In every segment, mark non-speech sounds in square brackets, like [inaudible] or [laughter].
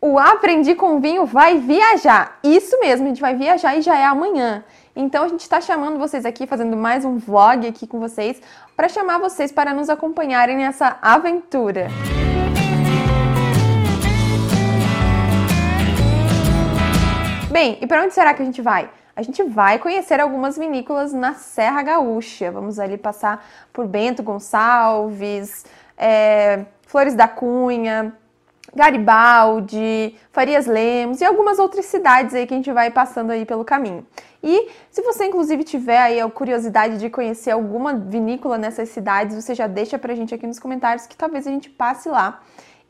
o Aprendi com Vinho vai viajar. Isso mesmo, a gente vai viajar e já é amanhã. Então a gente está chamando vocês aqui, fazendo mais um vlog aqui com vocês, para chamar vocês para nos acompanharem nessa aventura. Bem, e para onde será que a gente vai? A gente vai conhecer algumas vinícolas na Serra Gaúcha. Vamos ali passar por Bento Gonçalves, é, Flores da Cunha, Garibaldi, Farias Lemos e algumas outras cidades aí que a gente vai passando aí pelo caminho. E se você inclusive tiver aí a curiosidade de conhecer alguma vinícola nessas cidades, você já deixa pra gente aqui nos comentários que talvez a gente passe lá.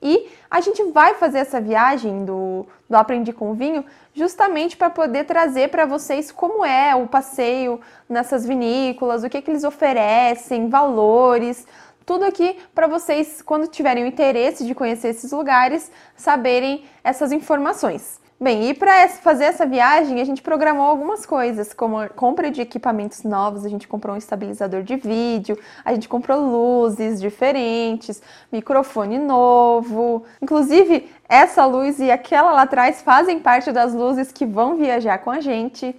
E a gente vai fazer essa viagem do, do Aprendi com Vinho justamente para poder trazer para vocês como é o passeio nessas vinícolas, o que, que eles oferecem, valores, tudo aqui para vocês, quando tiverem o interesse de conhecer esses lugares, saberem essas informações. Bem, e para fazer essa viagem, a gente programou algumas coisas, como a compra de equipamentos novos, a gente comprou um estabilizador de vídeo, a gente comprou luzes diferentes, microfone novo. Inclusive, essa luz e aquela lá atrás fazem parte das luzes que vão viajar com a gente.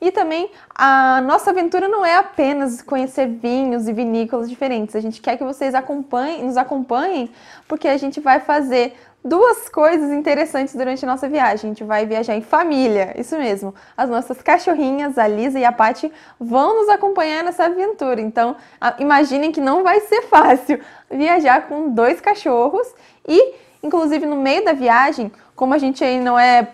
E também a nossa aventura não é apenas conhecer vinhos e vinícolas diferentes. A gente quer que vocês acompanhem, nos acompanhem, porque a gente vai fazer duas coisas interessantes durante a nossa viagem. A gente vai viajar em família, isso mesmo. As nossas cachorrinhas, a Lisa e a Paty, vão nos acompanhar nessa aventura. Então, imaginem que não vai ser [laughs] fácil viajar com dois cachorros e, inclusive, no meio da viagem, como a gente aí não é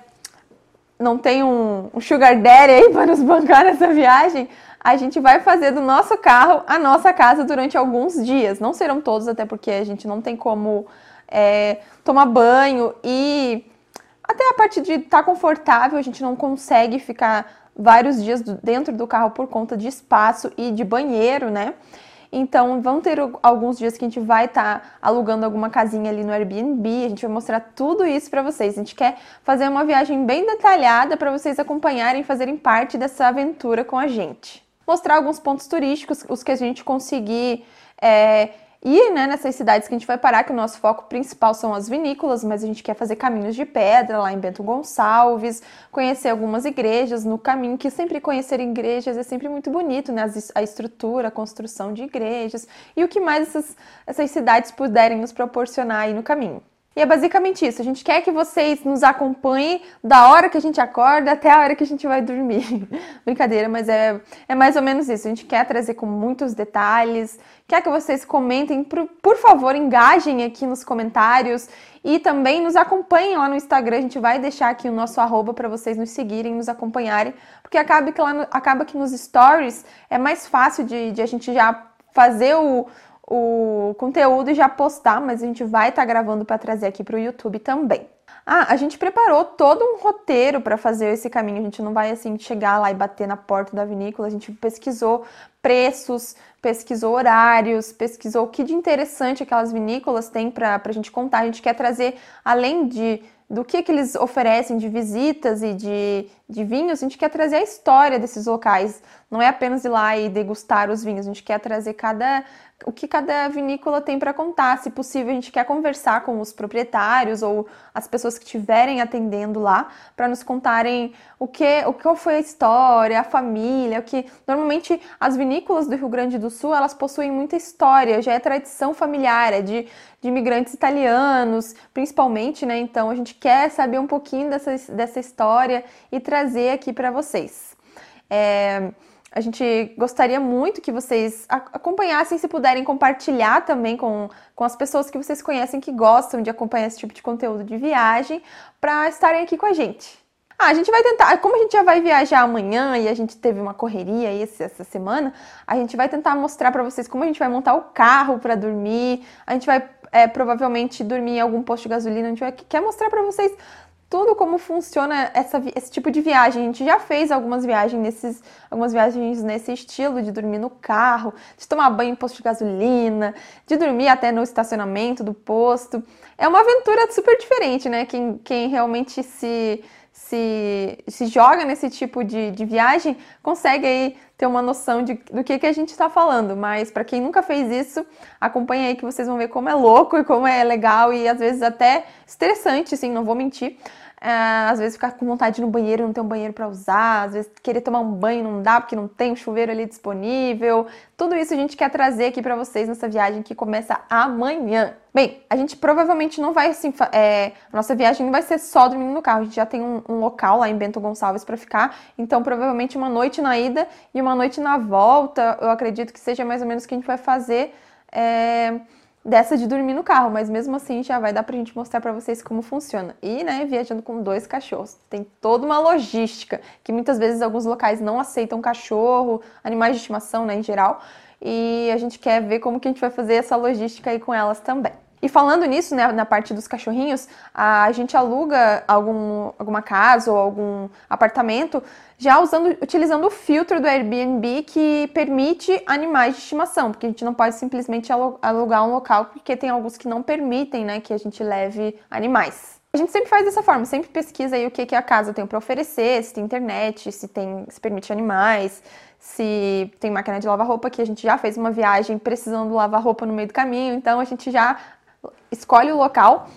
não tem um, um sugar daddy aí [laughs] para nos bancar nessa viagem, a gente vai fazer do nosso carro a nossa casa durante alguns dias. Não serão todos, até porque a gente não tem como é, tomar banho e até a parte de estar tá confortável, a gente não consegue ficar vários dias dentro do carro por conta de espaço e de banheiro, né? Então, vão ter alguns dias que a gente vai estar tá alugando alguma casinha ali no Airbnb, a gente vai mostrar tudo isso para vocês. A gente quer fazer uma viagem bem detalhada para vocês acompanharem fazerem parte dessa aventura com a gente. Mostrar alguns pontos turísticos, os que a gente conseguir é, e né, nessas cidades que a gente vai parar, que o nosso foco principal são as vinícolas, mas a gente quer fazer caminhos de pedra lá em Bento Gonçalves, conhecer algumas igrejas no caminho, que sempre conhecer igrejas é sempre muito bonito, né? A estrutura, a construção de igrejas e o que mais essas, essas cidades puderem nos proporcionar aí no caminho. E é basicamente isso. A gente quer que vocês nos acompanhem da hora que a gente acorda até a hora que a gente vai dormir. [laughs] Brincadeira, mas é, é mais ou menos isso. A gente quer trazer com muitos detalhes. Quer que vocês comentem, por, por favor, engajem aqui nos comentários e também nos acompanhem lá no Instagram. A gente vai deixar aqui o nosso arroba para vocês nos seguirem, nos acompanharem, porque acaba que, lá no, acaba que nos stories é mais fácil de, de a gente já fazer o o conteúdo e já postar, mas a gente vai estar tá gravando para trazer aqui para o YouTube também. Ah, a gente preparou todo um roteiro para fazer esse caminho. A gente não vai assim chegar lá e bater na porta da vinícola. A gente pesquisou preços, pesquisou horários, pesquisou o que de interessante aquelas vinícolas têm para a gente contar. A gente quer trazer, além de do que, que eles oferecem de visitas e de, de vinhos, a gente quer trazer a história desses locais. Não é apenas ir lá e degustar os vinhos, a gente quer trazer cada, o que cada vinícola tem para contar. Se possível, a gente quer conversar com os proprietários ou as pessoas que estiverem atendendo lá para nos contarem o que, o que foi a história, a família, o que normalmente as vinícolas do Rio Grande do Sul elas possuem muita história, já é tradição familiar, é de, de imigrantes italianos, principalmente, né? Então a gente quer saber um pouquinho dessa, dessa história e trazer aqui para vocês. É, a gente gostaria muito que vocês acompanhassem, se puderem compartilhar também com, com as pessoas que vocês conhecem que gostam de acompanhar esse tipo de conteúdo de viagem, para estarem aqui com a gente. Ah, a gente vai tentar, como a gente já vai viajar amanhã e a gente teve uma correria essa semana, a gente vai tentar mostrar para vocês como a gente vai montar o carro para dormir. A gente vai é, provavelmente dormir em algum posto de gasolina. A gente vai, quer mostrar para vocês tudo como funciona essa, esse tipo de viagem. A gente já fez algumas viagens nesses, algumas viagens nesse estilo de dormir no carro, de tomar banho em posto de gasolina, de dormir até no estacionamento do posto. É uma aventura super diferente, né? Quem, quem realmente se se, se joga nesse tipo de, de viagem, consegue aí ter uma noção de, do que, que a gente está falando. Mas para quem nunca fez isso, acompanha aí que vocês vão ver como é louco e como é legal e às vezes até estressante, assim, não vou mentir. É, às vezes ficar com vontade no banheiro, não ter um banheiro para usar, às vezes querer tomar um banho não dá porque não tem um chuveiro ali disponível. Tudo isso a gente quer trazer aqui para vocês nessa viagem que começa amanhã. Bem, a gente provavelmente não vai assim, é, nossa viagem não vai ser só dormindo no carro. A gente já tem um, um local lá em Bento Gonçalves para ficar, então provavelmente uma noite na ida e uma noite na volta. Eu acredito que seja mais ou menos o que a gente vai fazer. É dessa de dormir no carro, mas mesmo assim já vai dar pra gente mostrar para vocês como funciona. E, né, viajando com dois cachorros, tem toda uma logística, que muitas vezes alguns locais não aceitam cachorro, animais de estimação, né, em geral, e a gente quer ver como que a gente vai fazer essa logística aí com elas também. E falando nisso, né, na parte dos cachorrinhos, a gente aluga algum, alguma casa ou algum apartamento já usando, utilizando o filtro do Airbnb que permite animais de estimação, porque a gente não pode simplesmente alugar um local, porque tem alguns que não permitem né, que a gente leve animais. A gente sempre faz dessa forma, sempre pesquisa aí o que, que a casa tem para oferecer, se tem internet, se tem, se permite animais, se tem máquina de lavar roupa, que a gente já fez uma viagem precisando lavar roupa no meio do caminho, então a gente já escolhe o local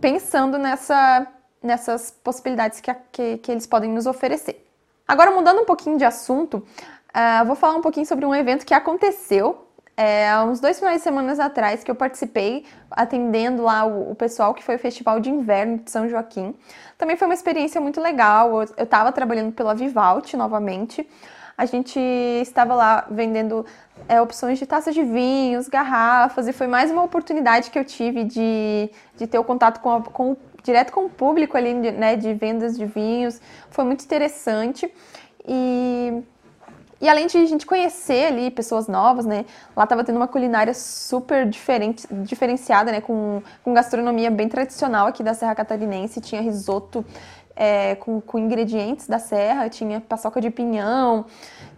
pensando nessa, nessas possibilidades que, que, que eles podem nos oferecer. Agora, mudando um pouquinho de assunto, uh, vou falar um pouquinho sobre um evento que aconteceu é, uns dois finais de semana atrás que eu participei atendendo lá o, o, pessoal que foi o Festival de Inverno de São Joaquim. Também foi uma experiência muito legal. Eu estava trabalhando pela Vivalt novamente a gente estava lá vendendo é, opções de taças de vinhos, garrafas, e foi mais uma oportunidade que eu tive de, de ter o contato com, a, com direto com o público ali, né, de vendas de vinhos. Foi muito interessante. E e além de a gente conhecer ali pessoas novas, né? Lá estava tendo uma culinária super diferente, diferenciada, né? Com, com gastronomia bem tradicional aqui da Serra Catarinense. Tinha risoto é, com, com ingredientes da serra, tinha paçoca de pinhão,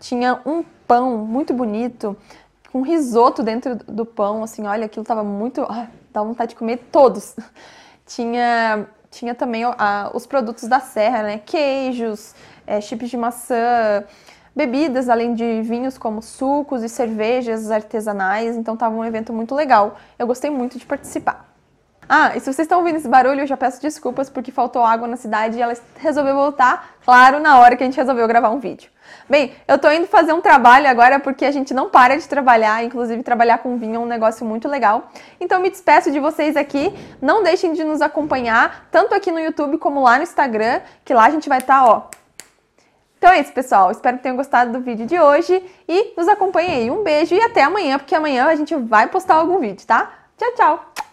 tinha um pão muito bonito, com risoto dentro do pão, assim, olha, aquilo tava muito. Ah, dá vontade de comer todos. [laughs] tinha, tinha também ah, os produtos da serra, né? Queijos, é, chips de maçã, bebidas, além de vinhos como sucos e cervejas artesanais, então tava um evento muito legal. Eu gostei muito de participar. Ah, e se vocês estão ouvindo esse barulho, eu já peço desculpas porque faltou água na cidade e ela resolveu voltar, claro, na hora que a gente resolveu gravar um vídeo. Bem, eu tô indo fazer um trabalho agora porque a gente não para de trabalhar, inclusive trabalhar com vinho é um negócio muito legal. Então me despeço de vocês aqui. Não deixem de nos acompanhar, tanto aqui no YouTube como lá no Instagram, que lá a gente vai estar, tá, ó. Então é isso, pessoal. Espero que tenham gostado do vídeo de hoje e nos acompanhem aí. Um beijo e até amanhã, porque amanhã a gente vai postar algum vídeo, tá? Tchau, tchau!